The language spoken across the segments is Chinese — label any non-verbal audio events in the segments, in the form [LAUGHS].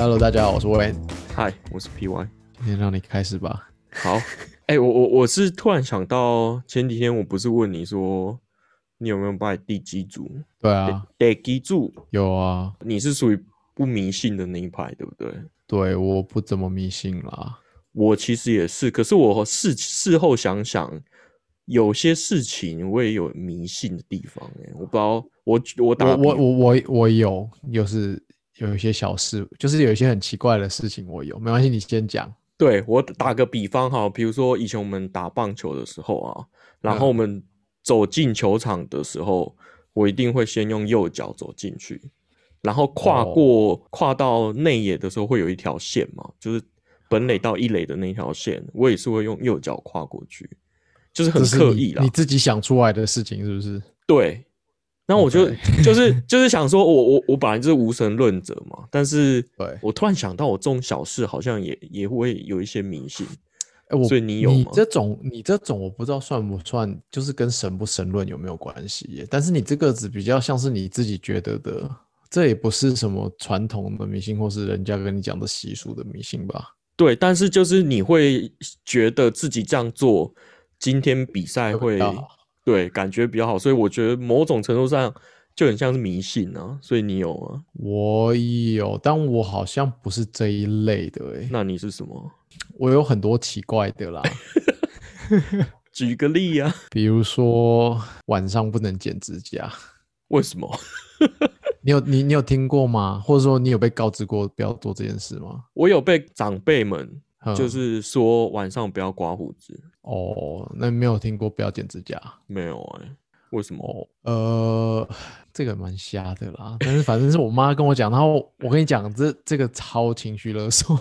Hello，大家好，我是 Wayne，嗨，我是 PY。今天让你开始吧。好，哎、我我我是突然想到，前几天我不是问你说，你有没有拜地基主？对啊，地基主，有啊，你是属于不迷信的那一派，对不对？对，我不怎么迷信啦。我其实也是，可是我事事后想想，有些事情我也有迷信的地方、哎，我不知道，我我打我我我我我有，就是有一些小事，就是有一些很奇怪的事情，我有，没关系，你先讲。对我打个比方哈，比如说以前我们打棒球的时候啊，然后我们走进球场的时候，我一定会先用右脚走进去，然后跨过、跨到内野的时候会有一条线嘛，就是本垒到一垒的那条线，我也是会用右脚跨过去，就是很刻意啦你。自己想出来的事情是不是？对，然后我就 [LAUGHS] 就是就是想说我，我我本来就是无神论者嘛，但是对我突然想到，我这种小事好像也也会有一些迷信。哎，我所以你有吗这种你这种我不知道算不算，就是跟神不神论有没有关系耶？但是你这个只比较像是你自己觉得的，这也不是什么传统的迷信，或是人家跟你讲的习俗的迷信吧？对，但是就是你会觉得自己这样做，今天比赛会对感觉比较好，所以我觉得某种程度上就很像是迷信啊。所以你有吗？我有，但我好像不是这一类的诶，那你是什么？[LAUGHS] 我有很多奇怪的啦，[LAUGHS] 举个例啊？比如说晚上不能剪指甲，[LAUGHS] 为什么？你有你你有听过吗？或者说你有被告知过不要做这件事吗？我有被长辈们嗯就是说晚上不要刮胡子，哦，那没有听过不要剪指甲没有哎、为什么？哦，呃，这个蛮瞎的啦，但是反正是我妈跟我讲，然后我跟你讲，这这个超情绪勒索，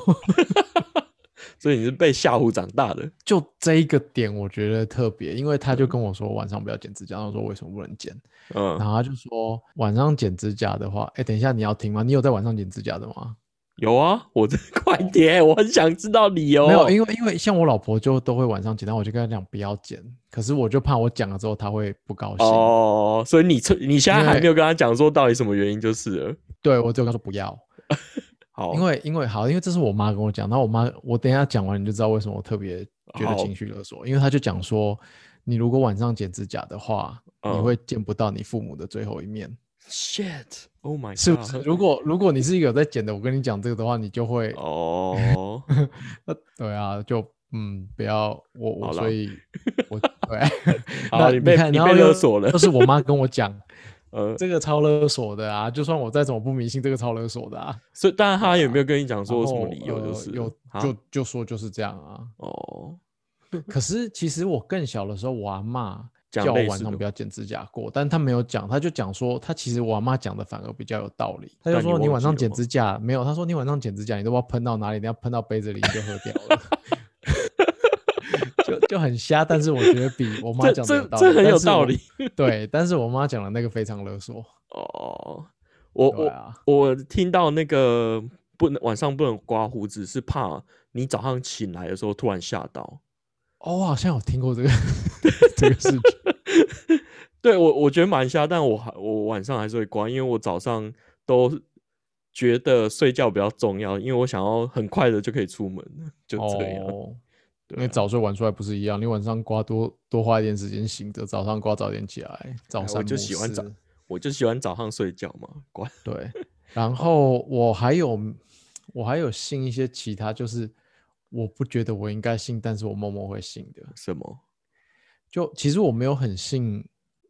[LAUGHS] 所以你是被吓唬长大的？就这一个点我觉得特别，因为她就跟我说晚上不要剪指甲，然后我说为什么不能剪？嗯然，后他就说晚上剪指甲的话，哎，等一下你要听吗？你有在晚上剪指甲的吗？有啊，我这快点，我很想知道理由。没有，因为因为像我老婆就都会晚上剪，但我就跟她讲不要剪，可是我就怕我讲了之后她会不高兴。哦，所以你这你现在还没有跟她讲说到底什么原因就是了。对我就跟她说不要，[LAUGHS] 好，因为因为好，因为这是我妈跟我讲，然后我妈我等一下讲完你就知道为什么我特别觉得情绪勒索，因为她就讲说，你如果晚上剪指甲的话，你嗯会见不到你父母的最后一面，shit，Oh my god，是不是？如果如果你是一个有在剪的，我跟你讲这个的话，你就会哦，[LAUGHS] 那对啊，就嗯，不要我我所以，我对，[LAUGHS] 好那你被你被勒索了就是我妈跟我讲，[LAUGHS] 呃，这个超勒索的啊！就算我再怎么不迷信，这个超勒索的啊。所以当然他有没有跟你讲说什么理由？就呃是有啊就就说就是这样啊。哦，可是其实我更小的时候，我阿妈叫晚上不要剪指甲过，但他没有讲，他就讲说，他其实我阿妈讲的反而比较有道理。他就说你晚上剪指甲没有？他说你晚上剪指甲，你都不知道喷到哪里，你要喷到杯子里你就喝掉了。[LAUGHS] 就就很瞎，但是我觉得比我妈这讲的有道理，这这很有道理。对，但是我妈讲的那个非常勒索。哦，我我我听到那个不能晚上不能刮胡子，是怕你早上醒来的时候突然吓到。哦，我好像有听过这个 [LAUGHS] 这个事情。[LAUGHS] 对我我觉得蛮瞎，但我还我晚上还是会关，因为我早上都觉得睡觉比较重要，因为我想要很快的就可以出门，就这样。哦，因对啊为早睡晚睡还不是一样，你晚上刮多多花一点时间醒着，早上刮早点起来，早哎我就喜欢早我就喜欢早上睡觉嘛，关。对，[LAUGHS] 然后我还有我还有信一些其他，就是我不觉得我应该信，但是我默默会信的。什么？就其实我没有很信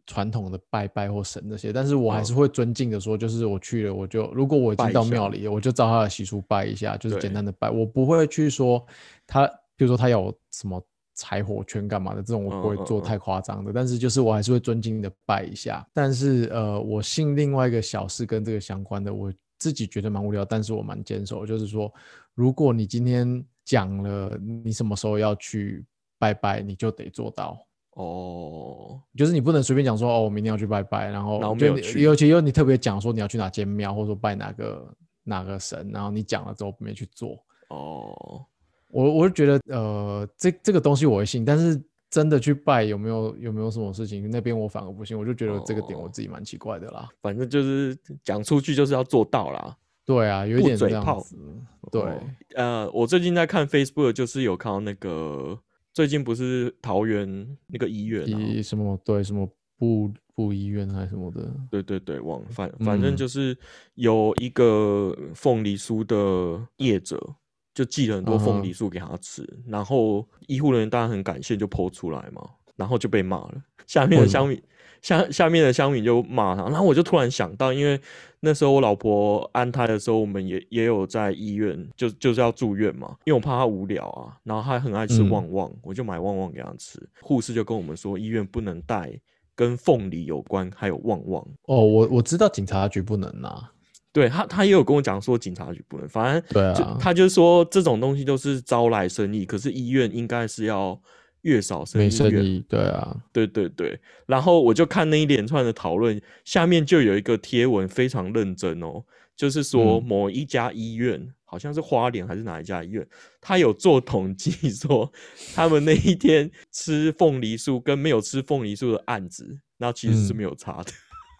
传统的拜拜或神那些，但是我还是嗯会尊敬的说，就是我去了，我就如果我已经到庙里了，我就照他的习俗拜一下，就是简单的拜，我不会去说他，比如说他有什么柴火圈干嘛的这种，我不会做太夸张的，但是就是我还是会尊敬的拜一下。但是呃，我信另外一个小事跟这个相关的，我自己觉得蛮无聊，但是我蛮坚守，就是说，如果你今天讲了你什么时候要去拜拜，你就得做到。哦，就是你不能随便讲说哦，我明天要去拜拜，然后然后就你没有去尤其又你特别讲说你要去哪间庙，或者说拜哪个哪个神，然后你讲了之后没去做，哦，我我就觉得呃，这这个东西我会信，但是真的去拜有没有有没有什么事情，那边我反而不信，我就觉得这个点我哦自己蛮奇怪的啦。反正就是讲出去就是要做到啦。对啊，有一点这嘴炮样子。对，哦呃，我最近在看 Facebook，就是有看到那个最近不是桃园那个医院什么对什么部部医院还是什么的，对对对，忘了反反正嗯就是有一个凤梨酥的业者，就寄了很多凤梨酥给他吃，然后医护人员当然很感谢，就剖出来嘛，然后就被骂了。下面的为什么乡民下下面的乡民就骂他，然后我就突然想到，因为那时候我老婆安胎的时候，我们也也有在医院，就就是要住院嘛，因为我怕她无聊啊，然后她很爱吃嗯旺旺，我就买旺旺给她吃。护士就跟我们说，医院不能带跟凤梨有关，还有旺旺。哦，我我知道警察局不能拿，对他，他也有跟我讲说警察局不能，反正就对啊，他就说这种东西都是招来生意，可是医院应该是要越少生没意越生意，对啊，对对对，然后我就看那一连串的讨论，下面就有一个贴文非常认真哦，就是说嗯。某一家医院，好像是花莲还是哪一家医院，他有做统计说，他们那一天吃凤梨酥跟没有吃凤梨酥的案子，那其实是嗯没有差的。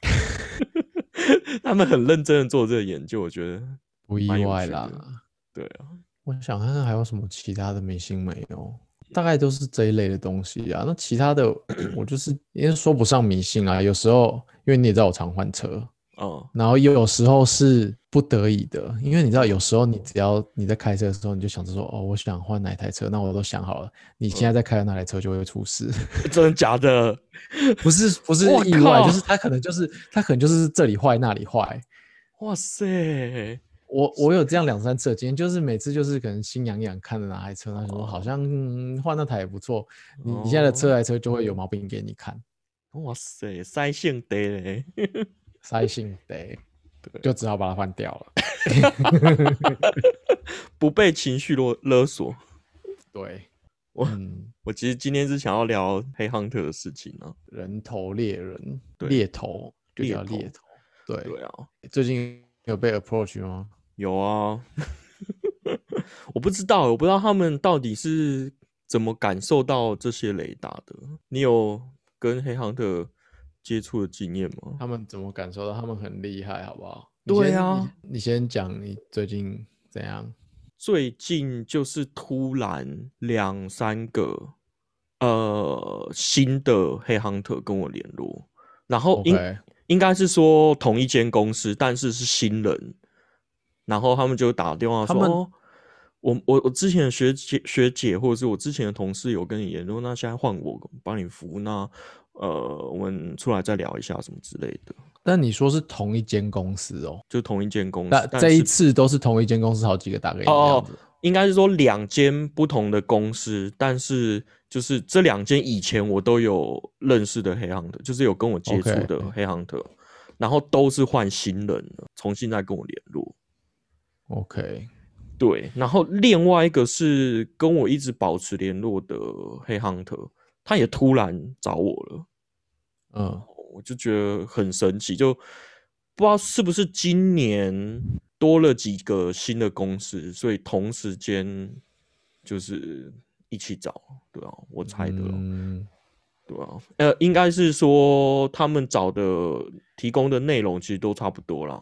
[LAUGHS] 他们很认真的做这个研究，我觉得不意外啦。的对啊，我想看看还有什么其他的明星没有，大概都是这一类的东西啊。那其他的我就是因为说不上迷信啊，有时候因为你也知道我常换车，哦、然后有时候是不得已的，因为你知道有时候你只要你在开车的时候，你就想着说哦，我想换哪台车，那我都想好了，你现在在开的那台车就会出事，[LAUGHS] 真的假的？[LAUGHS] 不是不是意外，就是它可能就是它可能就是这里坏那里坏。哇塞！我我有这样两三次的经验，就是每次就是可能心痒痒看着哪台车，那什么好像嗯换那台也不错，你你现在的车来车就会有毛病给你看，哇塞，塞性得嘞！[LAUGHS] 塞性得，对就只好把它换掉了。[LAUGHS] 不被情绪勒勒索。对，我嗯，我其实今天是想要聊黑 hunter 的事情啊。人头猎人，对猎头就猎头叫猎头。对，对啊，最近有被 approach 吗？有啊。[LAUGHS] 我不知道，我不知道他们到底是怎么感受到这些雷达的。你有跟黑 hunter 接触的经验吗？他们怎么感受到他们很厉害，好不好？对啊，你你先讲你最近怎样？最近就是突然两三个呃新的黑 hunter 跟我联络，然后应应该是说同一间公司，但是是新人，然后他们就打电话说，哦、我我我之前的学姐学姐或者是我之前的同事有跟你联络，那现在换我帮你服务，那呃我们出来再聊一下什么之类的，但你说是同一间公司哦，就同一间公司那，这一次都是同一间公司，好几个打给你哦。应该是说两间不同的公司，但是就是这两间以前我都有认识的黑行的，就是有跟我接触的黑行的，然后都是换新人了，重新再跟我联络。OK，对，然后另外一个是跟我一直保持联络的黑 hunter，他也突然找我了，嗯，我就觉得很神奇，就不知道是不是今年多了几个新的公司，所以同时间就是一起找，对啊，我猜的咯，嗯，对啊，呃，应该是说他们找的提供的内容其实都差不多啦，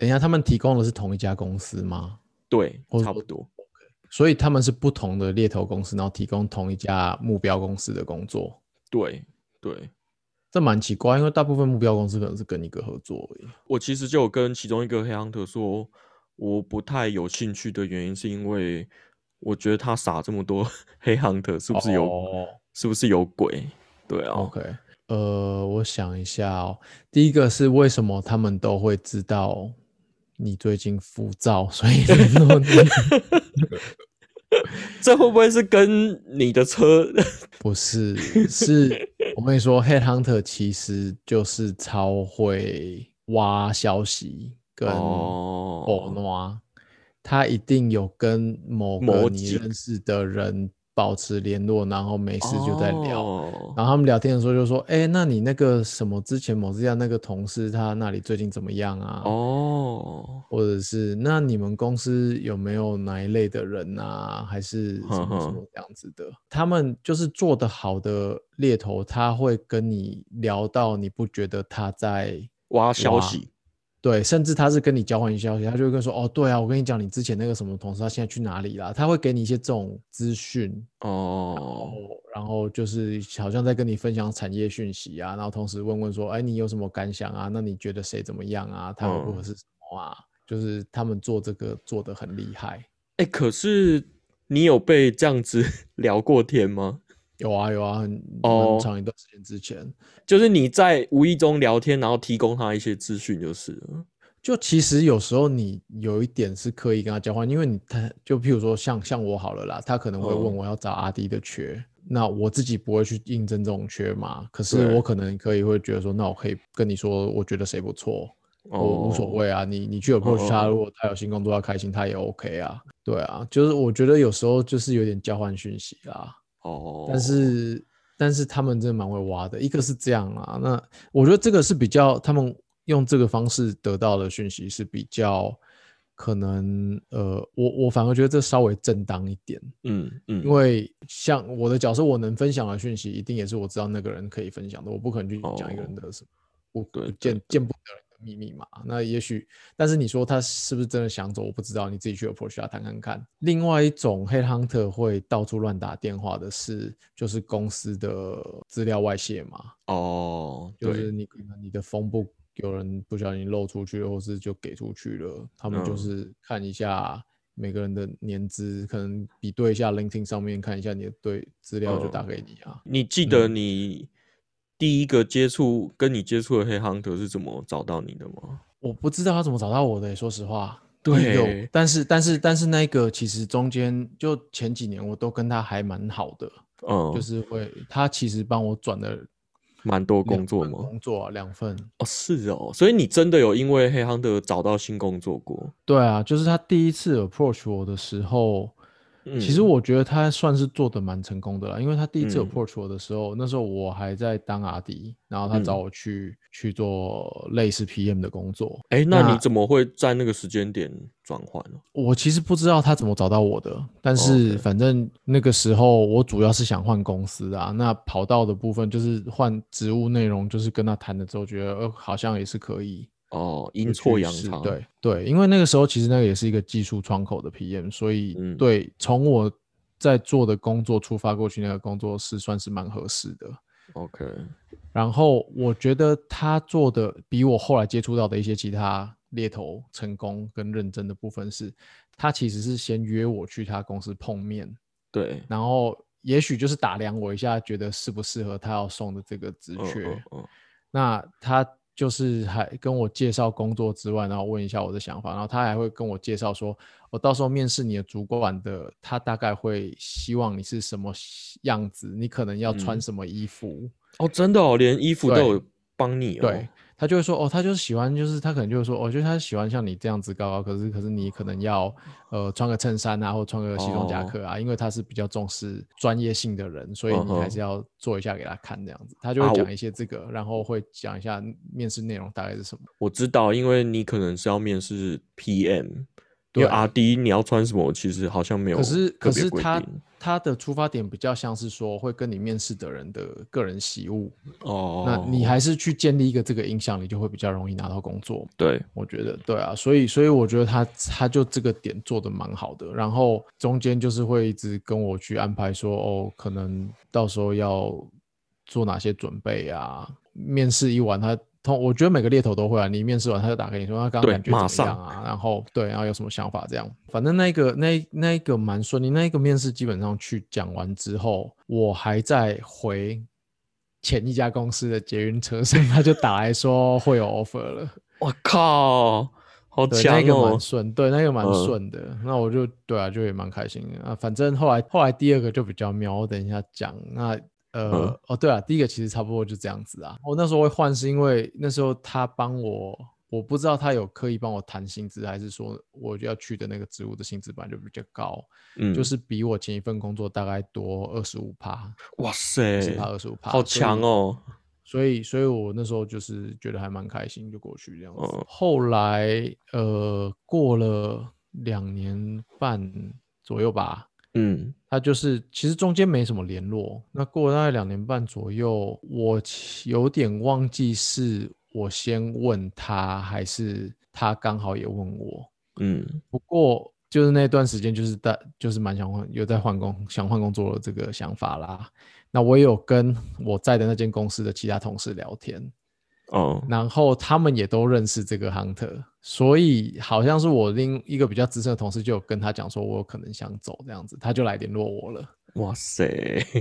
等一下，他们提供的是同一家公司吗？对，或差不多。所以他们是不同的猎头公司，然后提供同一家目标公司的工作，对对，这蛮奇怪，因为大部分目标公司可能是跟一个合作而已。我其实就有跟其中一个黑 hunter 说，我不太有兴趣的原因是因为我觉得他撒这么多 [LAUGHS] 黑 hunter 是不是有、哦是不是有鬼？对啊 OK，呃，我想一下哦，第一个是为什么他们都会知道你最近浮躁，所以联络你？[LAUGHS] 这会不会是跟你的车？[LAUGHS] 不是，是我跟你说，Headhunter 其实就是超会挖消息跟哦偶诺，他一定有跟某个你认识的人保持联络，然后没事就在聊。哦然后他们聊天的时候就说：“哎、那你那个什么之前某之家那个同事他那里最近怎么样啊？哦，或者是那你们公司有没有哪一类的人啊？还是什么什哼么这样子的？他们就是做得好的猎头，他会跟你聊到你不觉得他在挖消息，对，甚至他是跟你交换消息，他就会跟说，哦，对啊，我跟你讲，你之前那个什么同事，他现在去哪里啦？他会给你一些这种资讯，哦，然后就是好像在跟你分享产业讯息啊，然后同时问问说，哎，你有什么感想啊？那你觉得谁怎么样啊？他合不合适什么啊？就是他们做这个做的很厉害。哎，可是你有被这样子 [LAUGHS] 聊过天吗？有啊有啊，很长一段时间之前，就是你在无意中聊天，然后提供他一些资讯，就是了。就其实有时候你有一点是刻意跟他交换，因为你他就譬如说像像我好了啦，他可能会问我要找阿迪的缺，那我自己不会去应征这种缺嘛，可是我可能可以会觉得说，那我可以跟你说，我觉得谁不错，我无所谓啊，你你去 approach 他，如果他有新工作要开心，他也 OK 啊，对啊，就是我觉得有时候就是有点交换讯息啦。哦，但是但是他们真的蛮会挖的，一个是这样啊，那我觉得这个是比较他们用这个方式得到的讯息是比较可能，呃，我我反而觉得这稍微正当一点，嗯嗯，因为像我的角色，我能分享的讯息一定也是我知道那个人可以分享的，我不可能去讲一个人的什么不见见不得人。秘密嘛，那也许，但是你说他是不是真的想走，我不知道，你自己去 approach 他谈看看。另外一种黑 hunter 会到处乱打电话的是，就是公司的资料外泄嘛。哦，就是你可能你的风不有人不小心漏出去，或是就给出去了，他们就是看一下每个人的年资，可能比对一下 LinkedIn 上面看一下你的对资料就打给你啊。你记得你？第一个接触跟你接触的黑 hunter 是怎么找到你的吗？我不知道他怎么找到我的，说实话。对，但是但是但是那个其实中间就前几年我都跟他还蛮好的，嗯，就是会他其实帮我转了蛮多工作嘛？工作啊，两份哦，是哦，所以你真的有因为黑 hunter 找到新工作过？对啊，就是他第一次 approach 我的时候。其实我觉得他算是做的蛮成功的了，因为他第一次 approach 我的时候，那时候我还在当阿迪，然后他找我去去做类似 PM 的工作。哎，那你怎么会在那个时间点转换呢？我其实不知道他怎么找到我的，但是反正那个时候我主要是想换公司啊，那跑道的部分就是换职务内容，就是跟他谈了之后，觉得呃好像也是可以。哦，阴错阳差，对对，因为那个时候其实那个也是一个技术窗口的 PM，所以对从我在做的工作出发过去，那个工作室算是蛮合适的。OK，然后我觉得他做的比我后来接触到的一些其他猎头成功跟认真的部分是，他其实是先约我去他公司碰面，对，然后也许就是打量我一下，觉得适不适合他要送的这个职缺，那他。就是还跟我介绍工作之外，然后问一下我的想法，然后他还会跟我介绍说，我到时候面试你的主管的，他大概会希望你是什么样子，你可能要穿什么衣服哦，真的哦，连衣服都有帮你哦。对。他就会说，哦，他就是喜欢，就是他可能就会说，我觉得他喜欢像你这样子高高，可是可是你可能要，呃，穿个衬衫啊，或穿个西装夹克啊，因为他是比较重视专业性的人，所以你还是要做一下给他看这样子。他就会讲一些这个，然后会讲一下面试内容大概是什么。我知道，因为你可能是要面试 PM。对啊，第一你要穿什么？其实好像没有。可是可是他他的出发点比较像是说会跟你面试的人的个人习物哦。那你还是去建立一个这个印象，你就会比较容易拿到工作。对，我觉得对啊，所以所以我觉得他他就这个点做的蛮好的。然后中间就是会一直跟我去安排说哦，可能到时候要做哪些准备啊？面试一晚他。通，我觉得每个猎头都会啊。你面试完，他就打给你说他刚刚感觉怎么样啊？然后对，然后有什么想法这样。反正那个那那一个蛮顺利。那一个面试基本上去讲完之后，我还在回前一家公司的捷运车上，他就打来说会有 offer 了。我靠，好强哦！那个蛮顺，对，那个蛮顺的。那我就对啊，就也蛮开心的啊。反正后来后来第二个就比较妙，我等一下讲那。呃哦对啊，第一个其实差不多就这样子啊。我那时候会换是因为那时候他帮我，我不知道他有刻意帮我谈薪资，还是说我要去的那个职务的薪资本来就比较高，嗯，就是比我前一份工作大概多二十五趴。哇塞，十趴二十五趴，好强哦。所以所以我那时候就是觉得还蛮开心，就过去这样子。后来呃过了两年半左右吧。嗯，他就是其实中间没什么联络。那过了大概两年半左右，我有点忘记是我先问他，还是他刚好也问我？嗯不过就是那段时间，就是在就是蛮想换，有在换工想换工作的这个想法啦。那我也有跟我在的那间公司的其他同事聊天，哦然后他们也都认识这个 hunter，所以好像是我另一个比较资深的同事就有跟他讲说，我有可能想走这样子，他就来联络我了。哇塞，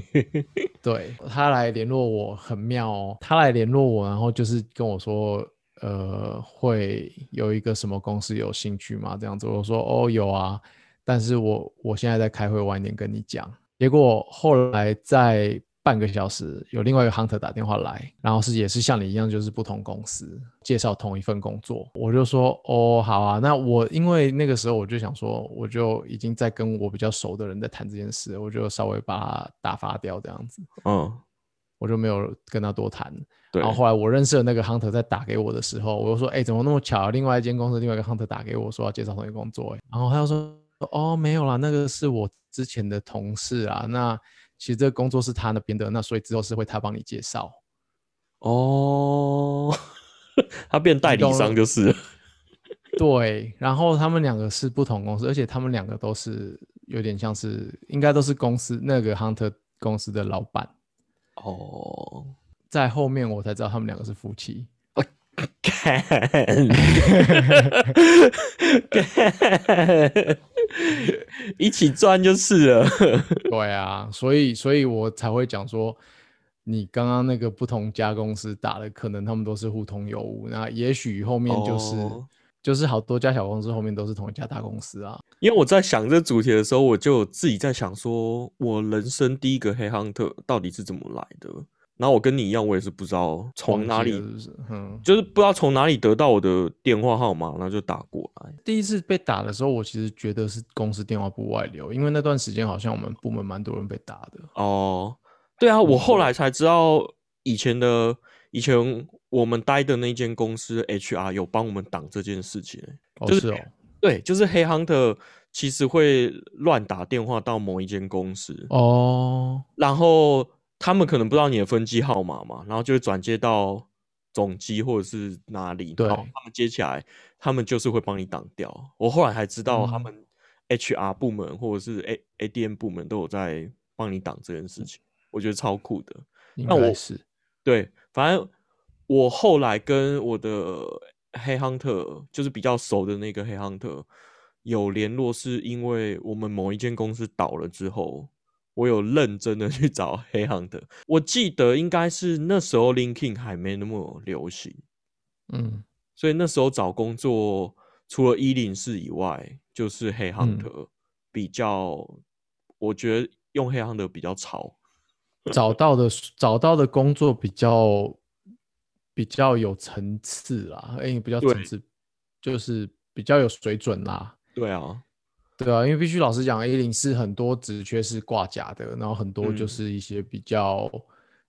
[LAUGHS] [LAUGHS] 对他来联络我很妙哦，他来联络我，然后就是跟我说，呃，会有一个什么公司有兴趣吗？这样子，我说哦有啊，但是我我现在在开会，晚点跟你讲。结果后来在半个小时，有另外一个 hunter 打电话来，然后是也是像你一样，就是不同公司介绍同一份工作，我就说哦好啊，那我因为那个时候我就想说，我就已经在跟我比较熟的人在谈这件事，我就稍微把他打发掉这样子。嗯，我就没有跟他多谈。对然后后来我认识的那个 hunter 在打给我的时候，我就说：“哎、怎么那么巧？另外一间公司另外一个 hunter 打给我说要介绍同一个工作、欸。”然后他就说：“哦，没有啦，那个是我之前的同事啊。那其实这个工作是他那边的，那所以之后是会他帮你介绍。哦，[LAUGHS] 他变代理商就是了，[LAUGHS] 对，然后他们两个是不同公司，而且他们两个都是有点像是，应该都是公司那个 hunter 公司的老板。哦，在后面我才知道他们两个是夫妻。看，看，[LAUGHS] [LAUGHS] 一起赚就是了。[LAUGHS] 对啊，所以所以我才会讲说，你刚刚那个不同家公司打的，可能他们都是互通有无。那也许后面就是、哦就是好多家小公司后面都是同一家大公司啊。因为我在想这主题的时候，我就自己在想说，我人生第一个黑亨特到底是怎么来的？然后我跟你一样，我也是不知道从哪里就是不知道从哪里得到我的电话号码，然后就打过来。第一次被打的时候，我其实觉得是公司电话部外流，因为那段时间好像我们部门蛮多人被打的。哦，对啊，我后来才知道，以前的以前我们待的那间公司 HR 有帮我们挡这件事情欸、哦，就是是哦，对，就是黑 hunter 其实会乱打电话到某一间公司，哦，然后他们可能不知道你的分机号码嘛，然后就会转接到总机或者是哪里，对然后他们接起来，他们就是会帮你挡掉。我后来还知道，他嗯们 HR 部门或者是 A ADM 部门都有在帮你挡这件事情，我觉得超酷的。那我该是对，反正我后来跟我的黑 hunter，就是比较熟的那个黑 hunter 有联络，是因为我们某一间公司倒了之后，我有认真的去找 [LAUGHS] 黑 hunter。我记得应该是那时候 LinkedIn 还没那么流行，嗯，所以那时候找工作除了一零四以外，就是黑 hunter 比较，我觉得用黑 hunter 比较潮。找到的找到的工作比较比较有层次啦，哎，比较对层次，就是比较有水准啦。对啊，对啊，因为必须老实讲，A 零是很多职缺是挂假的，然后很多就嗯是一些比较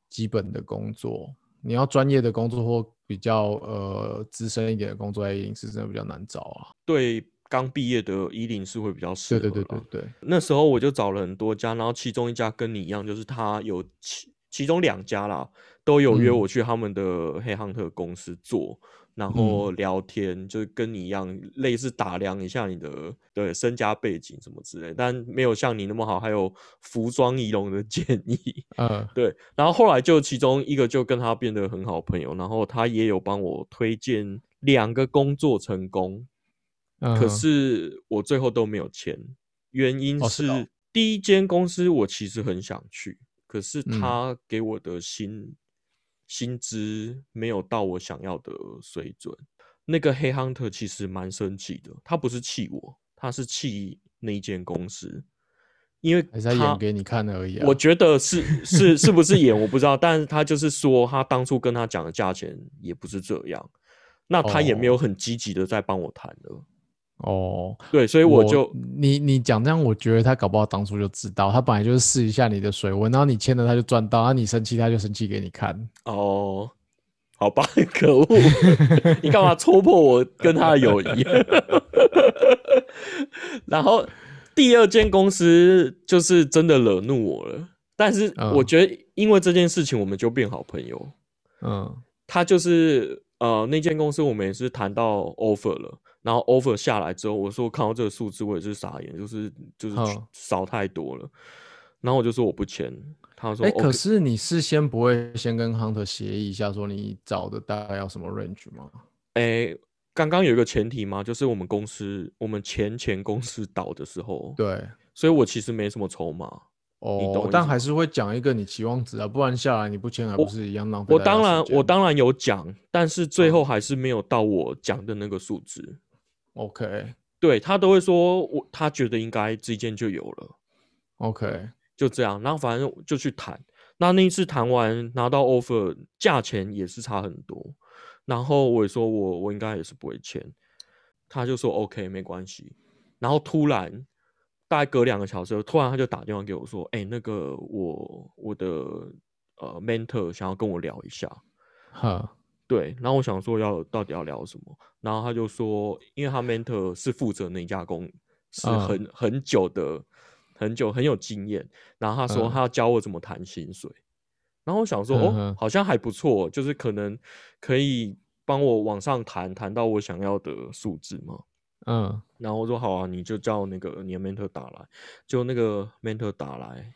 基本的工作。你要专业的工作或比较呃资深一点的工作，A 零是真的比较难找啊。对刚毕业的一零四会比较适合对。对对对对，那时候我就找了很多家，然后其中一家跟你一样，就是他有其其中两家啦，都有约嗯我去他们的黑亨特公司做，然后聊天，就是跟你一样，类似打量一下你的对身家背景什么之类，但没有像你那么好，还有服装仪容的 [LAUGHS] 建议。嗯，对，然后后来就其中一个就跟他变得很好朋友，然后他也有帮我推荐两个工作成功，可是我最后都没有签，原因是第一间公司我其实很想去，可是嗯。他给我的薪、薪资没有到我想要的水准。那个黑 hunter 其实蛮生气的，他不是气我，他是气那一间公司，因为还是在他演给你看而已啊。我觉得是是是不是演我不知道，但是他就是说他当初跟他讲的价钱也不是这样，那他也没有哦很积极的在帮我谈了。哦，对，所以我就你你讲这样，我觉得他搞不好当初就知道，他本来就是试一下你的水温，然后你签了他就赚到，然后你生气他就生气给你看。哦，好吧，[LAUGHS] 可恶，你干嘛戳破我跟他的友谊？[LAUGHS] 然后第二间公司就是真的惹怒我了，但是嗯我觉得因为这件事情我们就变好朋友。嗯他就是呃，那间公司我们也是谈到 offer 了，然后 offer 下来之后，我说看到这个数字我也是傻眼，就是就是嗯少太多了，然后我就说我不签，他说哎，OK，可是你事先不会先跟 Hunter 协议一下，说你找的大概要什么 range 吗？哎，刚刚有一个前提嘛，就是我们公司我们前前公司倒的时候，对，所以我其实没什么筹码。哦但还是会讲一个你期望值啊，不然下来你不签还不是一样浪费我当然我当然有讲，但是最嗯后还是没有到我讲的那个数字。OK 对他都会说我他觉得应该这件就有了，OK，就这样。然后反正就去谈。那那一次谈完拿到 offer，价钱也是差很多。然后我也说我我应该也是不会签，他就说 OK 没关系。然后突然大概隔两个小时，突然他就打电话给我说：“哎、那个我我的呃 mentor 想要跟我聊一下。”哈，对，然后我想说要到底要聊什么，然后他就说，因为他 mentor 是负责那家公司嗯。很、很久的，很久很有经验，然后他说嗯。他要教我怎么谈薪水，然后我想说，哦好像还不错，就是可能可以帮我往上谈，谈到我想要的数字嘛。嗯，然后我说好啊，你就叫那个你的 mentor 打来，就那个 mentor 打来，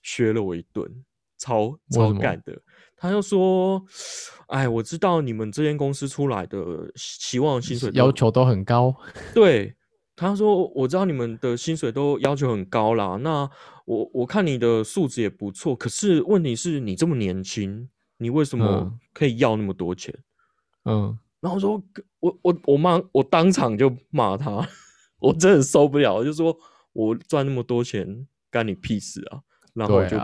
削了我一顿，超超干的。他就说：“哎，我知道你们这间公司出来的期望薪水要求都很高，[LAUGHS] 对。”他说：“我知道你们的薪水都要求很高啦，那我我看你的素质也不错，可是问题是你这么年轻，你为什么嗯可以要那么多钱？”嗯，然后我说，我我我骂，我当场就骂他，[LAUGHS] 我真的受不了，就说我赚那么多钱干你屁事啊！然后就、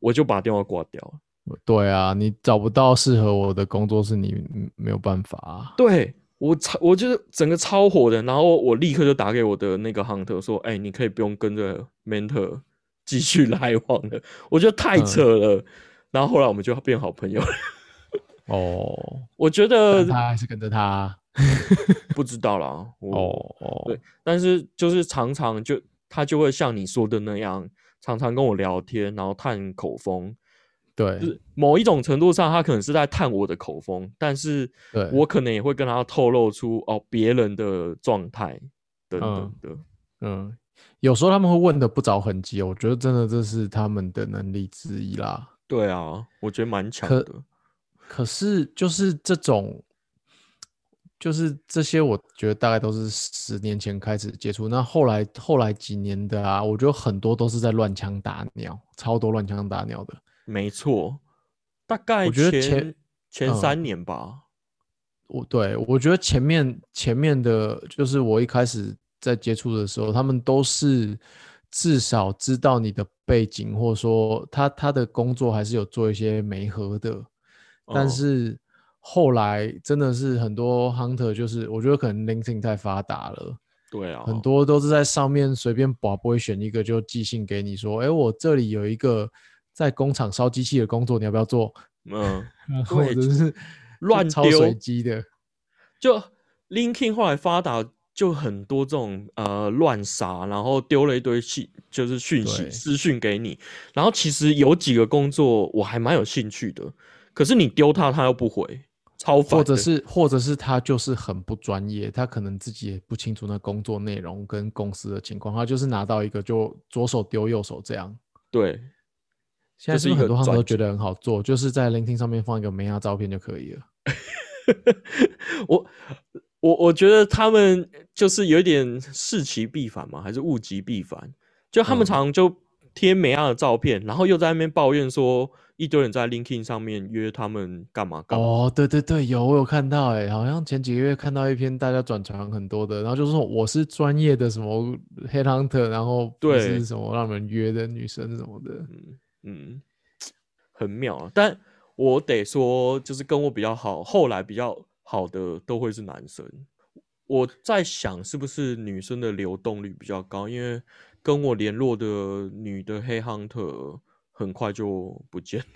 我就把电话挂掉了。对啊，你找不到适合我的工作是你嗯没有办法啊。对我超，我就是整个超火的，然后我立刻就打给我的那个 hunter 说，哎、你可以不用跟着 mentor 继续来往了，我觉得太嗯扯了。然后后来我们就变好朋友了。哦，[LAUGHS] 我觉得他还是跟着他。[LAUGHS] 不知道啦，哦哦，对，但是就是常常就他就会像你说的那样，常常跟我聊天，然后探口风。就对是某一种程度上，他可能是在探我的口风，但是对，我可能也会跟他透露出哦别人的状态等等的。嗯，有时候他们会问的不着痕迹，我觉得真的这是他们的能力之一啦。对啊，我觉得蛮强可的。可是就是这种，就是这些，我觉得大概都是十年前开始接触，那后来后来几年的啊，我觉得很多都是在乱枪打鸟，超多乱枪打鸟的。没错，大概我觉得前前三年吧。我对我觉得前面前面的，就是我一开始在接触的时候，他们都是至少知道你的背景，或者说他他的工作还是有做一些媒合的，但嗯是后来真的是很多 hunter，就是我觉得可能 LinkedIn 太发达了，对啊，很多都是在上面随便把不会选一个就寄信给你说，哎，我这里有一个在工厂烧机器的工作，你要不要做？嗯，或对者是乱丢超随机的。就 LinkedIn 后来发达，就很多这种呃乱杀，然后丢了一堆信，就是讯息私讯给你，然后其实有几个工作我还蛮有兴趣的，可是你丢他，他又不回，超烦。或者是或者是他就是很不专业，他可能自己也不清楚那工作内容跟公司的情况，他就是拿到一个就左手丢右手这样。对，现在就是很多他们都觉得很好做，就是在 LinkedIn 上面放一个美亚照片就可以了。[LAUGHS] 我我我觉得他们就是有一点事其必反嘛，还是物极必反？就他们常就贴美亚的照片，然后又在那边抱怨说一堆人在 LinkedIn 上面约他们干嘛干嘛。哦，对对对，有我有看到、欸，好像前几个月看到一篇大家转传很多的，然后就说我是专业的什么 headhunter，然后不对是什么让人约的女生什么的。嗯嗯，很妙啊。但我得说，就是跟我比较好，后来比较好的都会是男生。我在想，是不是女生的流动率比较高？因为跟我联络的女的黑 hunter 很快就不见了，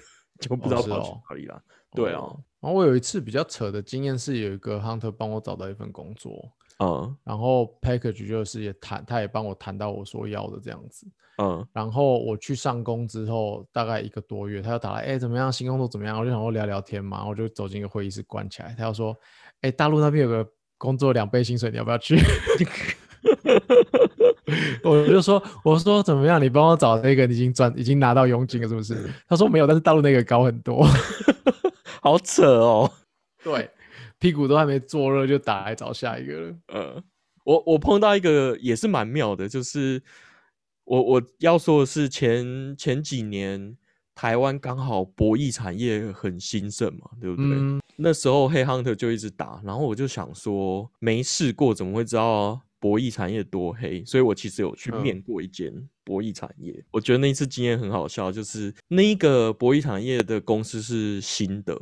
就不知道跑去哪里了。对啊，然后我有一次比较扯的经验是，有一个 hunter 帮我找到一份工作，嗯然后 package 就是也谈，他也帮我谈到我所要的这样子。嗯然后我去上工之后，大概一个多月，他又打来，哎，怎么样？新工作怎么样？我就想说聊聊天嘛，我就走进一个会议室关起来。他又说，哎，大陆那边有个工作两倍薪水，你要不要去？[LAUGHS] [LAUGHS] 我就说，我说怎么样？你帮我找那个，你已经赚，已经拿到佣金了，是不是？他说没有，但是大陆那个高很多。[LAUGHS] 好扯哦。对，屁股都还没坐热就打来找下一个了。呃，我我碰到一个也是蛮妙的，就是我我要说的是前前几年台湾刚好博弈产业很兴盛嘛，对不对？嗯，那时候黑 hunter 就一直打，然后我就想说没试过怎么会知道博弈产业多黑？所以我其实有去嗯面过一间博弈产业，我觉得那一次经验很好笑，就是那一个博弈产业的公司是新的。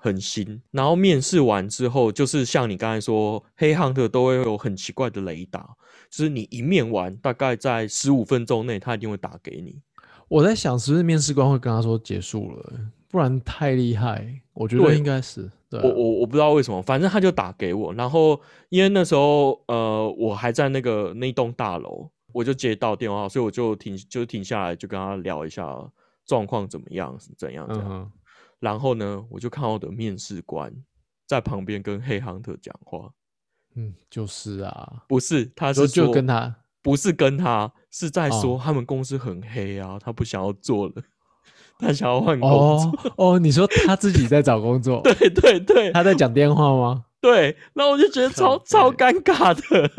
很新，然后面试完之后，就是像你刚才说，黑 hunter 都会有很奇怪的雷达，就是你一面完，大概在十五分钟内，他一定会打给你。我在想是不是面试官会跟他说结束了，不然太厉害。我觉得应该是，对啊、我我我不知道为什么，反正他就打给我，然后因为那时候呃我还在那个那栋大楼，我就接到电话，所以我就停就停下来就跟他聊一下状况怎么样，怎样怎样。嗯，然后呢，我就看到我的面试官在旁边跟黑 hunter 讲话，嗯，就是啊，不是，他就是就跟他不是跟他，是在说哦他们公司很黑啊，他不想要做了，他想要换工哦作。哦，你说他自己在找工作，对 [LAUGHS] 对对，他在讲电话吗？[LAUGHS] 对，然后我就觉得超超北尴尬的，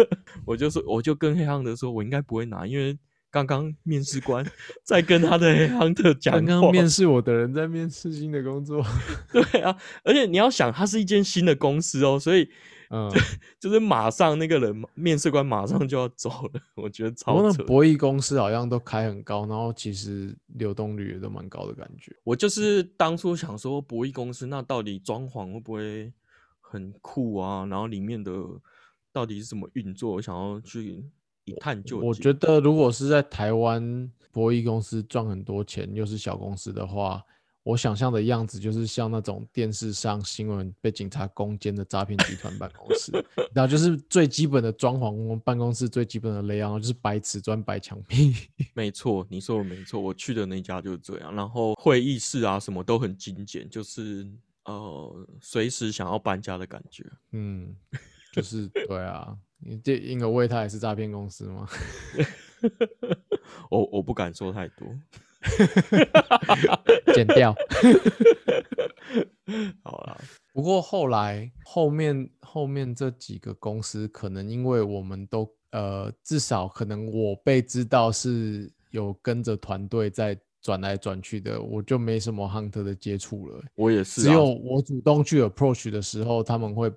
我就说，我就跟黑亨德说，我应该不会拿，因为刚刚面试官 [LAUGHS] 在跟他的黑亨德讲话，刚刚面试我的人在面试新的工作，对啊，而且你要想，他是一间新的公司哦，所以嗯，[LAUGHS] 就是马上那个人面试官马上就要走了，[LAUGHS] 我觉得超扯。那博弈公司好像都开很高，然后其实流动率也都蛮高的感觉。我就是当初想说，博弈公司那到底装潢会不会很酷啊？然后里面的到底是怎么运作？我想要去一探究竟。我觉得如果是在台湾博弈公司赚很多钱，又是小公司的话，我想象的样子就是像那种电视上新闻被警察攻坚的诈骗集团办公室，[LAUGHS] 然后就是最基本的装潢，办公室最基本的 layout 就是白瓷砖、白墙壁。[LAUGHS] 没错，你说的没错，我去的那家就是这样。然后会议室啊什么都很精简，就是呃随时想要搬家的感觉。嗯，就是对啊，你这英格卫他也是诈骗公司吗？[LAUGHS] 我我不敢说太多。[LAUGHS] 剪掉。[LAUGHS] 好了，不过后来后面后面这几个公司，可能因为我们都呃，至少可能我被知道是有跟着团队在转来转去的，我就没什么 hunter 的接触了。我也是、啊，只有我主动去 approach 的时候，他们会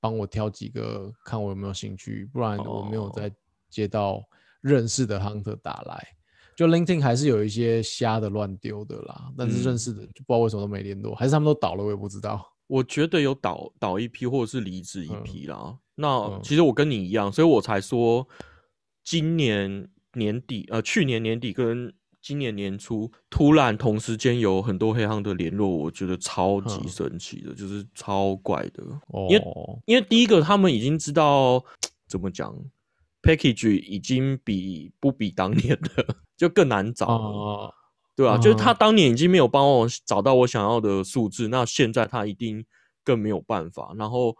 帮我挑几个，看我有没有兴趣，不然我没有哦再接到认识的 hunter 打来。就 LinkedIn 还是有一些瞎的乱丢的啦，但是认嗯识的就不知道为什么都没联络，还是他们都倒了，我也不知道。我觉得有倒倒一批，或者是离职一嗯批啦。那嗯其实我跟你一样，所以我才说今年年底，呃，去年年底跟今年年初，突然同时间有很多黑行的联络，我觉得超级嗯神奇的，就是超怪的。哦，因为第一个，他们已经知道 [TSK] 怎么讲，package 已经比不比当年的 [LAUGHS] 就更难找了。啊，对啊，就是他嗯当年已经没有帮我找到我想要的数字，那现在他一定更没有办法。然后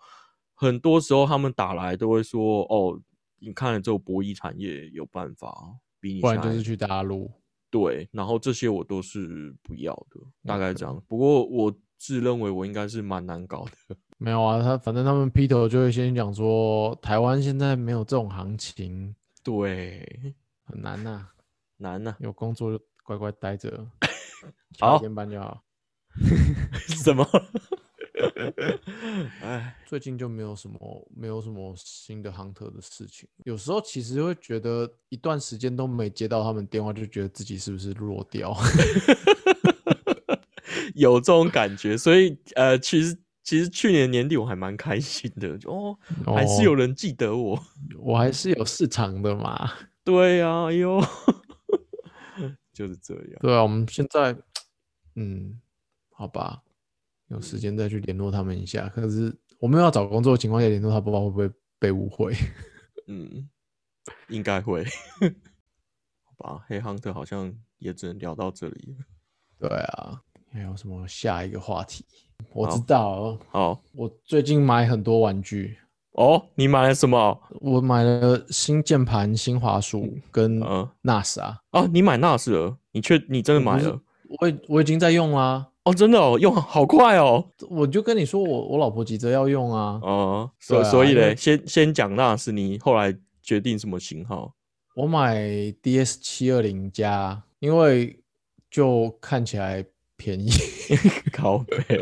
很多时候他们打来都会说：“哦，你看了之后，博弈产业有办法比你现在不然就是去大陆。对。”然后这些我都是不要的，大概这样。不过我自认为我应该是蛮难搞的。没有啊，他反正他们劈头就会先讲说，台湾现在没有这种行情，对，很难呐、[LAUGHS] 难呐、有工作就乖乖待着，[LAUGHS] 好下班班就好。什么？[LAUGHS] 哎，最近就没有什么没有什么新的 hunter 的事情，有时候其实会觉得一段时间都没接到他们电话，就觉得自己是不是弱掉？有这种感觉，所以呃，其实其实去年年底我还蛮开心的，就哦，还是有哦人记得我。我还是有市场的嘛。[LAUGHS] 对呀、哎呦，[LAUGHS] 就是这样。对啊，我们现在，嗯，好吧，有时间再去联络他们一下。可是我们要找工作的情况下联络他，不知道会不会被误会。嗯，应该会。[LAUGHS] 好吧，黑亨特好像也只能聊到这里。对啊，还有什么下一个话题？我知道，好，我最近买很多玩具。哦，你买了什么？我买了新键盘、新滑鼠跟 NAS 啊。哦，你买 NAS 了？你确你真的买了？我我已经在用啦。哦，真的哦，用好快哦。我就跟你说，我我老婆急着要用啊。哦，所所以嘞，先先讲 NAS，你后来决定什么型号？我买 DS 七二零加，因为就看起来。便宜，[LAUGHS] 高配，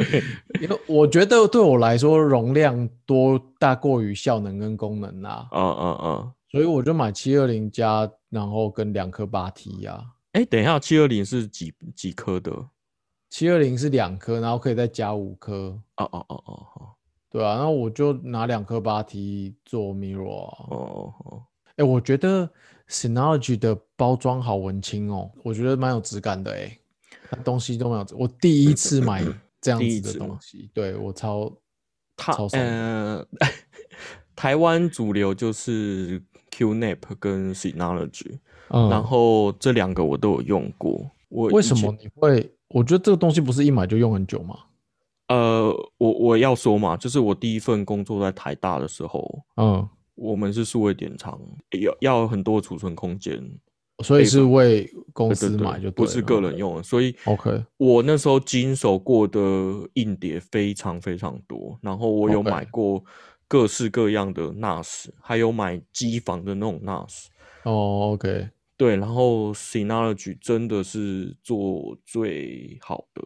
因为我觉得对我来说容量多大过于效能跟功能啊，嗯嗯嗯，所以我就买七二零加，然后跟两颗八 T 呀。哎，等一下，七二零是几几颗的？七二零是两颗，然后可以再加五颗。哦哦哦哦哦，对啊，那我就拿两颗八 T 做 mirror。哦哦，哎，我觉得 Synology 的包装好文青哦，我觉得蛮有质感的哎。东西都没有，我第一次买这样子的东西，对我超超呃，[LAUGHS] 台湾主流就是 QNAP 跟 Synology，然后这两个我都有用过。我为什么你会？我觉得这个东西不是一买就用很久吗？呃，我我要说嘛，就是我第一份工作在台大的时候，嗯，我们是数位典藏，要要很多储存空间。所以是为公司买就不是个人用，所以 OK。我那时候经手过的硬碟非常非常多，然后我有买过各式各样的 NAS，还有买机房的那种 NAS。哦，OK，对，然后 Synology 真的是做最好的。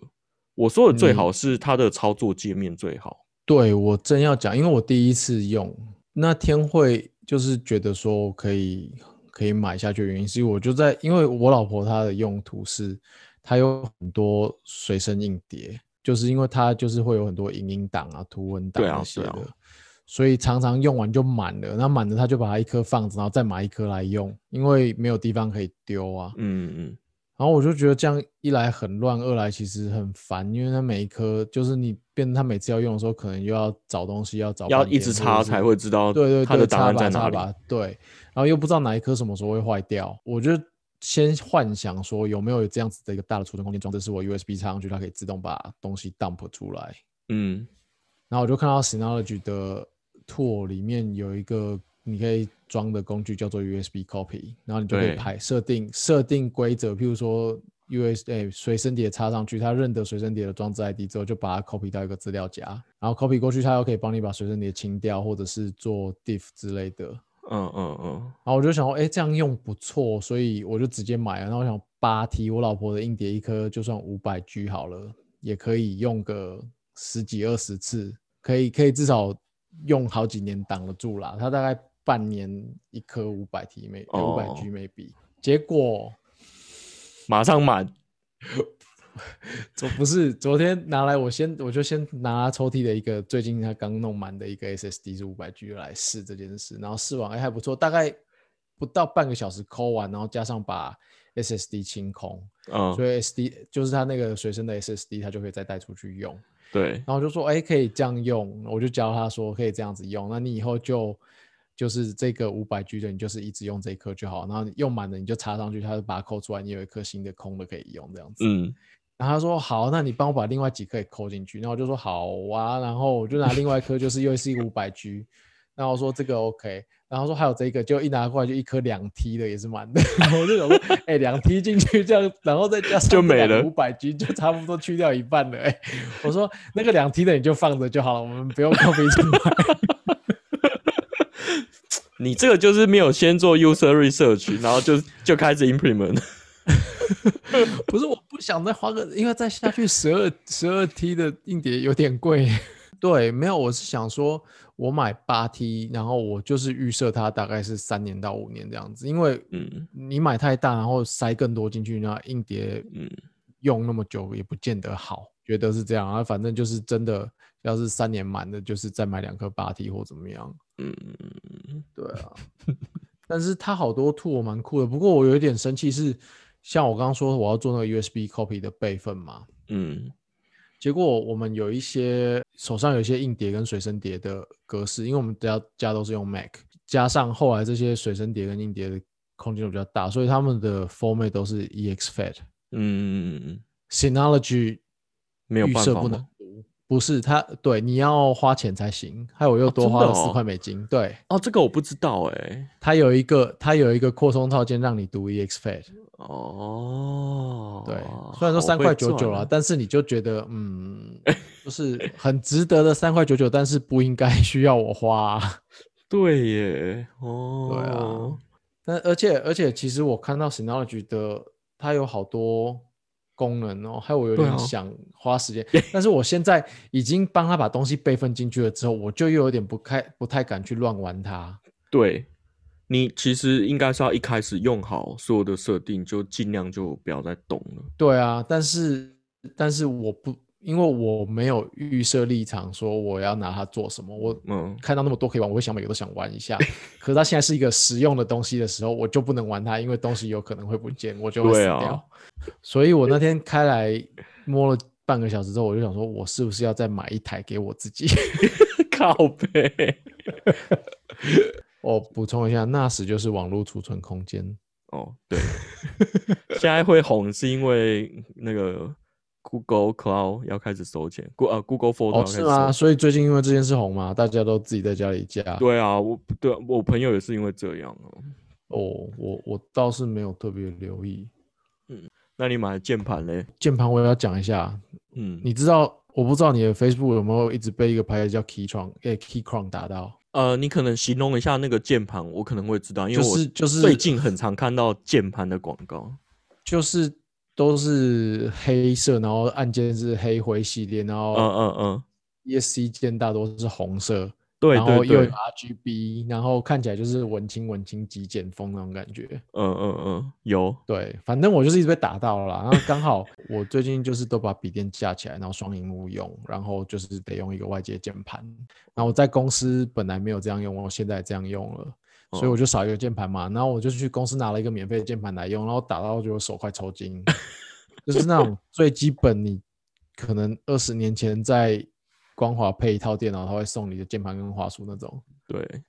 我说的最好是它的操作界面最好。对我真要讲，因为我第一次用那天会就是觉得说可以。可以买下去的原因是，我就在，因为我老婆她的用途是，她有很多随身硬碟，就是因为她就是会有很多影音档啊、图文档那些的，所以常常用完就满了，那满了她就把它一颗放着，然后再买一颗来用，因为没有地方可以丢啊。嗯嗯。然后我就觉得这样一来很乱，二来其实很烦，因为它每一颗就是你变，他每次要用的时候，可能又要找东西，要找要一直插才会知道，对对，它的答案在哪里。对，然后又不知道哪一颗什么时候会坏掉，我就先幻想说有没有这样子的一个大的储存空间装置，是我 USB 插上去，它可以自动把东西 dump 出来。嗯，然后我就看到 Synology 的 tool 里面有一个。你可以装的工具叫做 USB Copy，然后你就可以排设定设定规则，譬如说 USB 随身碟插上去，它认得随身碟的装置 ID 之后，就把它 copy 到一个资料夹，然后 copy 过去，它又可以帮你把随身碟清掉，或者是做 diff 之类的。嗯嗯嗯。然后我就想说，哎，这样用不错，所以我就直接买了。然后我想八 T，我老婆的硬碟一颗就算五百 G 好了，也可以用个十几二十次，可以可以至少用好几年挡得住啦。它大概。半年一颗五百 T 每五百 G 每笔，结果马上满。[LAUGHS] 昨不是昨天拿来，我先我就先拿抽屉的一个最近他刚弄满的一个 SSD 是五百 G 来试这件事，然后试完哎还不错，大概不到半个小时抠完，然后加上把 SSD 清空，嗯，所以 SD 就是他那个随身的 SSD，他就可以再带出去用。对，然后就说哎可以这样用，我就教他说可以这样子用，那你以后就。就是这个五百 G 的，你就是一直用这一颗就好，然后用满了你就插上去，它就把它抠出来，你有一颗新的空的可以用这样子。嗯，然后他说好，那你帮我把另外几颗也抠进去，然后我就说好啊，然后我就拿另外一颗，就是又是一个五百 G，[LAUGHS] 然后说这个 OK，然后说还有这个，就一拿过来就一颗两 T 的也是满的，[LAUGHS] 我就想说，哎，两 T 进去这样，然后再加上就没了五百 G，就差不多去掉一半了。哎，[LAUGHS] 我说那个两 T 的你就放着就好了，我们不用抠进来。你这个就是没有先做 user research，[LAUGHS] 然后就就开始 implement。[LAUGHS] 不是，我不想再花个，因为再下去十二十二 T 的硬碟有点贵。[LAUGHS] 对，没有，我是想说，我买八 T，然后我就是预设它大概是三年到五年这样子，因为嗯，你买太大，然后塞更多进去，那硬碟嗯用那么久也不见得好，觉得是这样啊。反正就是真的，要是三年满的，就是再买两颗八 T 或怎么样。嗯，对啊，[LAUGHS] 但是它好多 tool 蛮酷的，不过我有一点生气是，像我刚刚说我要做那个 USB copy 的备份嘛，嗯，结果我们有一些手上有一些硬碟跟随身碟的格式，因为我们家家都是用 Mac，加上后来这些随身碟跟硬碟的空间都比较大，所以他们的 format 都是 EXFAT。嗯嗯嗯嗯，Synology 没有预设不办法不是他，对，你要花钱才行。还有我又哦多花了四块美金，对，哦，这个我不知道哎、它有一个它有一个扩充套件让你读 EXFAT，哦，对，虽然说三块九九啦，了，但是你就觉得嗯，就是很值得的三块九九，但是不应该 [LAUGHS] 需要我花啊、[LAUGHS] 对耶，哦，对啊，但而且而且，其实我看到 Synology 的它有好多功能哦，害我有点想花时间，[LAUGHS] 但是我现在已经帮他把东西备份进去了之后，我就又有点不太不太敢去乱玩它。对，你其实应该是要一开始用好所有的设定，就尽量就不要再动了。对啊，但是但是我不，因为我没有预设立场说我要拿它做什么，我嗯，看到那么多可以玩，我会想每个都想玩一下。[LAUGHS] 可是它现在是一个实用的东西的时候，我就不能玩它，因为东西有可能会不见，我就会死掉。所以我那天开来摸了半个小时之后，我就想说，我是不是要再买一台给我自己？[LAUGHS] 靠背。[LAUGHS] 我补充一下，NAS 就是网络储存空间。哦，对，现在会红是因为那个 Google Cloud 要开始收钱，Go 呃 Google Photo 要哦，是吗？所以最近因为这件事红嘛，大家都自己在家里加。对啊，我对我朋友也是因为这样哦。哦，我我倒是没有特别留意。嗯那你买键盘嘞？键盘我也要讲一下，嗯，你知道我不知道你的 Facebook 有没有一直被一个牌子叫 Keytron 诶 Keychron 打到，呃，你可能形容一下那个键盘，我可能会知道，因为我是就是最近很常看到键盘的广告。就是都是黑色，然后按键是黑灰系列，然后嗯嗯嗯，ESC 键大多是红色，对然后又有，RGB，然后看起来就是文青文青极简风那种感觉。嗯嗯嗯，有，对，反正我就是一直被打到了啦。然后刚好我最近就是都把笔电架起来，然后双荧幕用，然后就是得用一个外接键盘。然后我在公司本来没有这样用，我现在这样用了，所以我就少一个键盘嘛。然后我就去公司拿了一个免费的键盘来用，然后打到就手快抽筋，就是那种最基本，你可能二十年前在光华配一套电脑，他会送你的键盘跟滑鼠那种。对，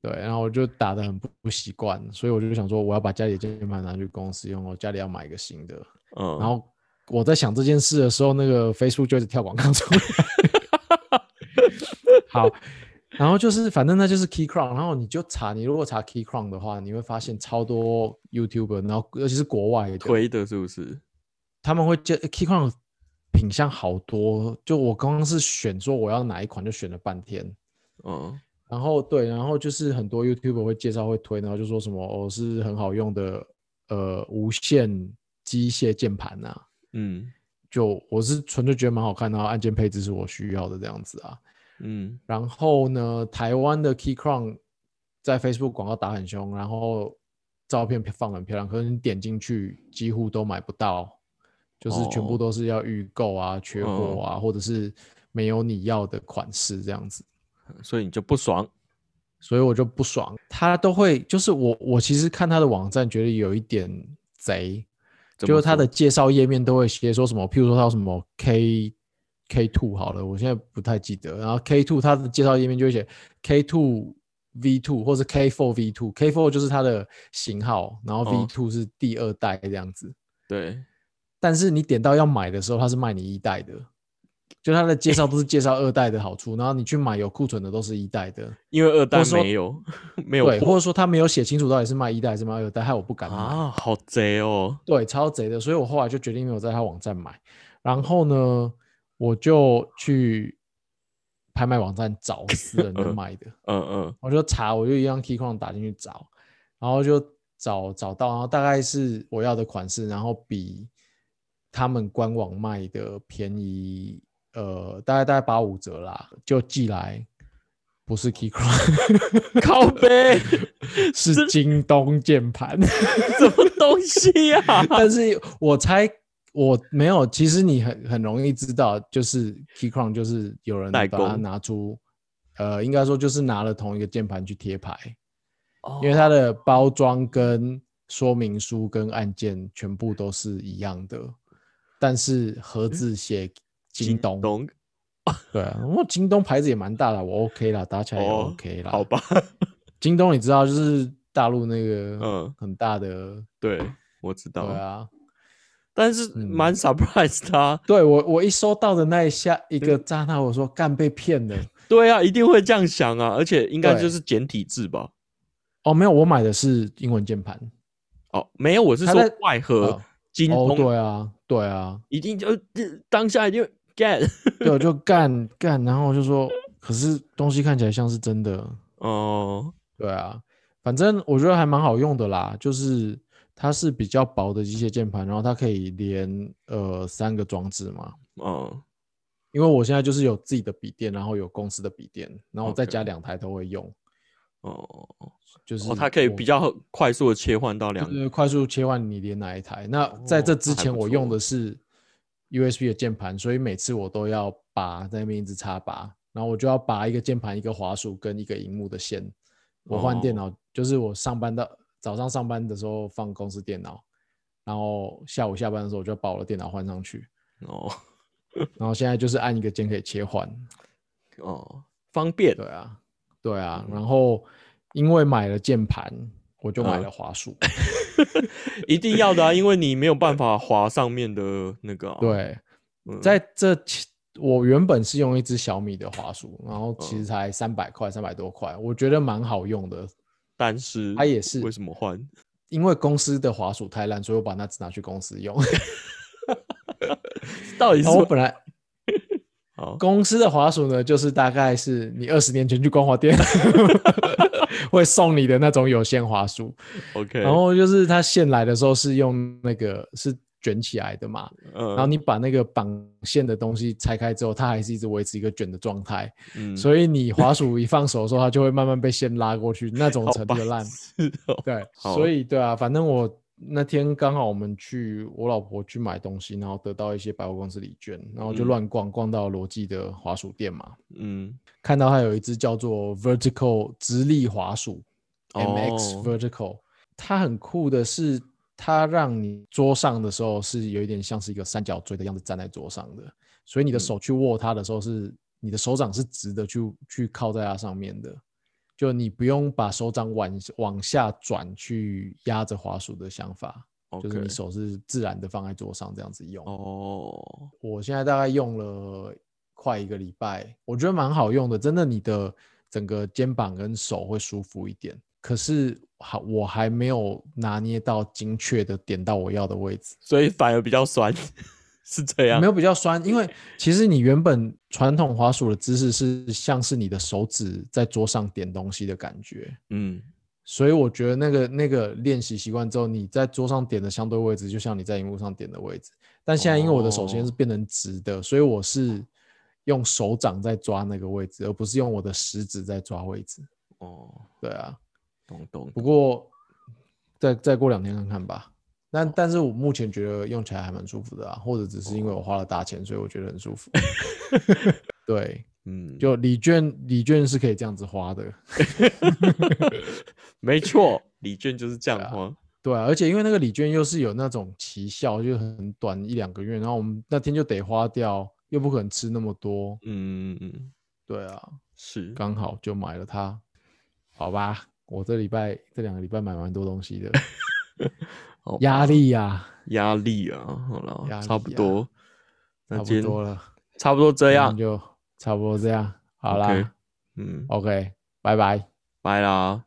对，然后我就打的很不不习惯，所以我就想说，我要把家里的键盘拿去公司用，我家里要买一个新的。嗯，然后我在想这件事的时候，那个 Facebook 就一直跳广告出来。[LAUGHS] 好，然后就是反正那就是 Keychron，然后你就查，你如果查 Keychron 的话，你会发现超多 YouTuber，然后尤其是国外的，推的是不是？他们会介 Keychron 品相好多，就我刚刚是选说我要哪一款，就选了半天。嗯然后对，然后就是很多 YouTuber 会介绍会推，然后就说什么哦是很好用的呃无线机械键盘呐、嗯就我是纯粹觉得蛮好看的，然后按键配置是我需要的这样子啊。嗯然后呢，台湾的 Keychron 在 Facebook 广告打很凶，然后照片放很漂亮，可是你点进去几乎都买不到，就是全部哦都是要预购啊、缺货啊，或者是没有你要的款式这样子。所以你就不爽。所以我就不爽。他都会，就是我我其实看他的网站，觉得有一点贼，就是他的介绍页面都会写说什么，譬如说他有什么 K K two 好了，我现在不太记得。然后 K two 它的介绍页面就会写 K two V two 或是 K four V two K four 就是它的型号，然后 V 哦 two 是第二代这样子。对，但是你点到要买的时候，它是卖你一代的。就它的介绍都是介绍二代的好处，然后你去买有库存的都是一代的，因为二代没有 [LAUGHS] 没有对，或者说他没有写清楚到底是卖一代还是卖二代，害我不敢买。啊，好贼哦。对，超贼的，所以我后来就决定没有在他网站买。然后呢，我就去拍卖网站找私人的卖的，嗯嗯我就查，我就一样 Keychron 打进去找，然后就找找到，然后大概是我要的款式，然后比他们官网卖的便宜，呃，大概大概八五折啦，就寄来，不是 Keychron，靠背 [LAUGHS] 是京东键盘。什么东西呀、啊？[LAUGHS] 但是我猜我没有，其实你很很容易知道，就是 Keychron 就是有人代把它拿出，呃，应该说就是拿了同一个键盘去贴牌，哦。因为它的包装跟说明书跟按键全部都是一样的，但是盒子写京东。东？对啊，我京东牌子也蛮大的，我 OK 啦，打起来也哦 OK 啦。好吧，京东你知道就是大陆那个嗯。很大的，对，我知对道，啊。但是嗯蛮 surprise 他啊。对我我一收到的那一下一个渣那，我说干被骗了。对啊，一定会这样想啊，而且应该就是简体字吧？哦，没有，我买的是英文键盘。哦，没有，我是说外盒精通，对啊，对啊，一定就当下一定 get 对，我就干干，然后我就说，可是东西看起来像是真的。哦，对啊，反正我觉得还蛮好用的啦，就是它是比较薄的机械键盘，然后它可以连呃三个装置嘛。嗯，因为我现在就是有自己的笔电，然后有公司的笔电，然后我再加两台都会用，哦，就是哦，它可以比较快速的切换到两就是快速切换你连哪一台。那在这之前我用的是 USB 的键盘，所以每次我都要拔在那边一直插拔，然后我就要拔一个键盘、一个滑鼠跟一个荧幕的线。我换电哦脑，就是我上班到早上上班的时候放公司电脑，然后下午下班的时候我就把我的电脑换上去，哦 [LAUGHS] 然后现在就是按一个键可以切换。哦，方便对啊，对啊，嗯然后因为买了键盘，我就买嗯了滑鼠。[LAUGHS] 一定要的啊，因为你没有办法滑上面的那个啊。对，嗯，在这其我原本是用一只小米的滑鼠，然后其嗯实才三百块，三百多块，我觉得蛮好用的。但是它也是为什么换？因为公司的滑鼠太烂，所以我把那只拿去公司用。[LAUGHS] 到底是我本来 [LAUGHS] 好公司的滑鼠呢，就是大概是你二十年前去光华店 [LAUGHS] 会送你的那种有线滑鼠，OK，然后就是它现来的时候是用那个是卷起来的嘛，嗯，然后你把那个绑线的东西拆开之后，它还是一直维持一个卷的状态，嗯。所以你滑鼠一放手的时候，它就会慢慢被线拉过去，那种程度的烂。痴哦。对，所以对啊，反正我那天刚好我们去我老婆去买东西，然后得到一些百货公司礼券，然后就嗯。乱逛，逛到罗技的滑鼠店嘛，嗯。看到它有一只叫做 Vertical 直立滑鼠，MX 哦 Vertical，它很酷的是。它让你桌上的时候是有一点像是一个三角锥的样子站在桌上的，所以你的嗯手去握它的时候是你的手掌是直的去去靠在它上面的，就你不用把手掌往往下转去压着滑鼠的想法，就是你手是自然的放在桌上这样子用。哦，我现在大概用了快一个礼拜，我觉得蛮好用的，真的，你的整个肩膀跟手会舒服一点。可是还我还没有拿捏到精确的点到我要的位置，所以反而比较酸，[LAUGHS] 是这样没。有比较酸，因为 [LAUGHS] 其实你原本传统滑鼠的姿势是像是你的手指在桌上点东西的感觉，嗯，所以我觉得那个那个练习习惯之后，你在桌上点的相对位置，就像你在荧幕上点的位置。但现在因为我的手先是哦变成直的，所以我是用手掌在抓那个位置，而不是用我的食指在抓位置。哦，对啊，懂懂不过再再过两天看看吧。但但是我目前觉得用起来还蛮舒服的啊，或者只是因为我花了大钱，所以我觉得很舒服。[LAUGHS] 对，嗯，就礼券礼券是可以这样子花的。[LAUGHS] 没错，礼券就是这样花。对啊，而且因为那个礼券又是有那种奇效，就很短一两个月，然后我们那天就得花掉，又不可能吃那么多。嗯嗯嗯，对啊，是刚好就买了它。好吧，我这礼拜这两个礼拜买蛮多东西的，[LAUGHS] 压力呀、压力啊，好了，压差不多，那不多了。差不多这样，就差不多这样。好啦 OK 嗯，，OK，拜拜。拜啦。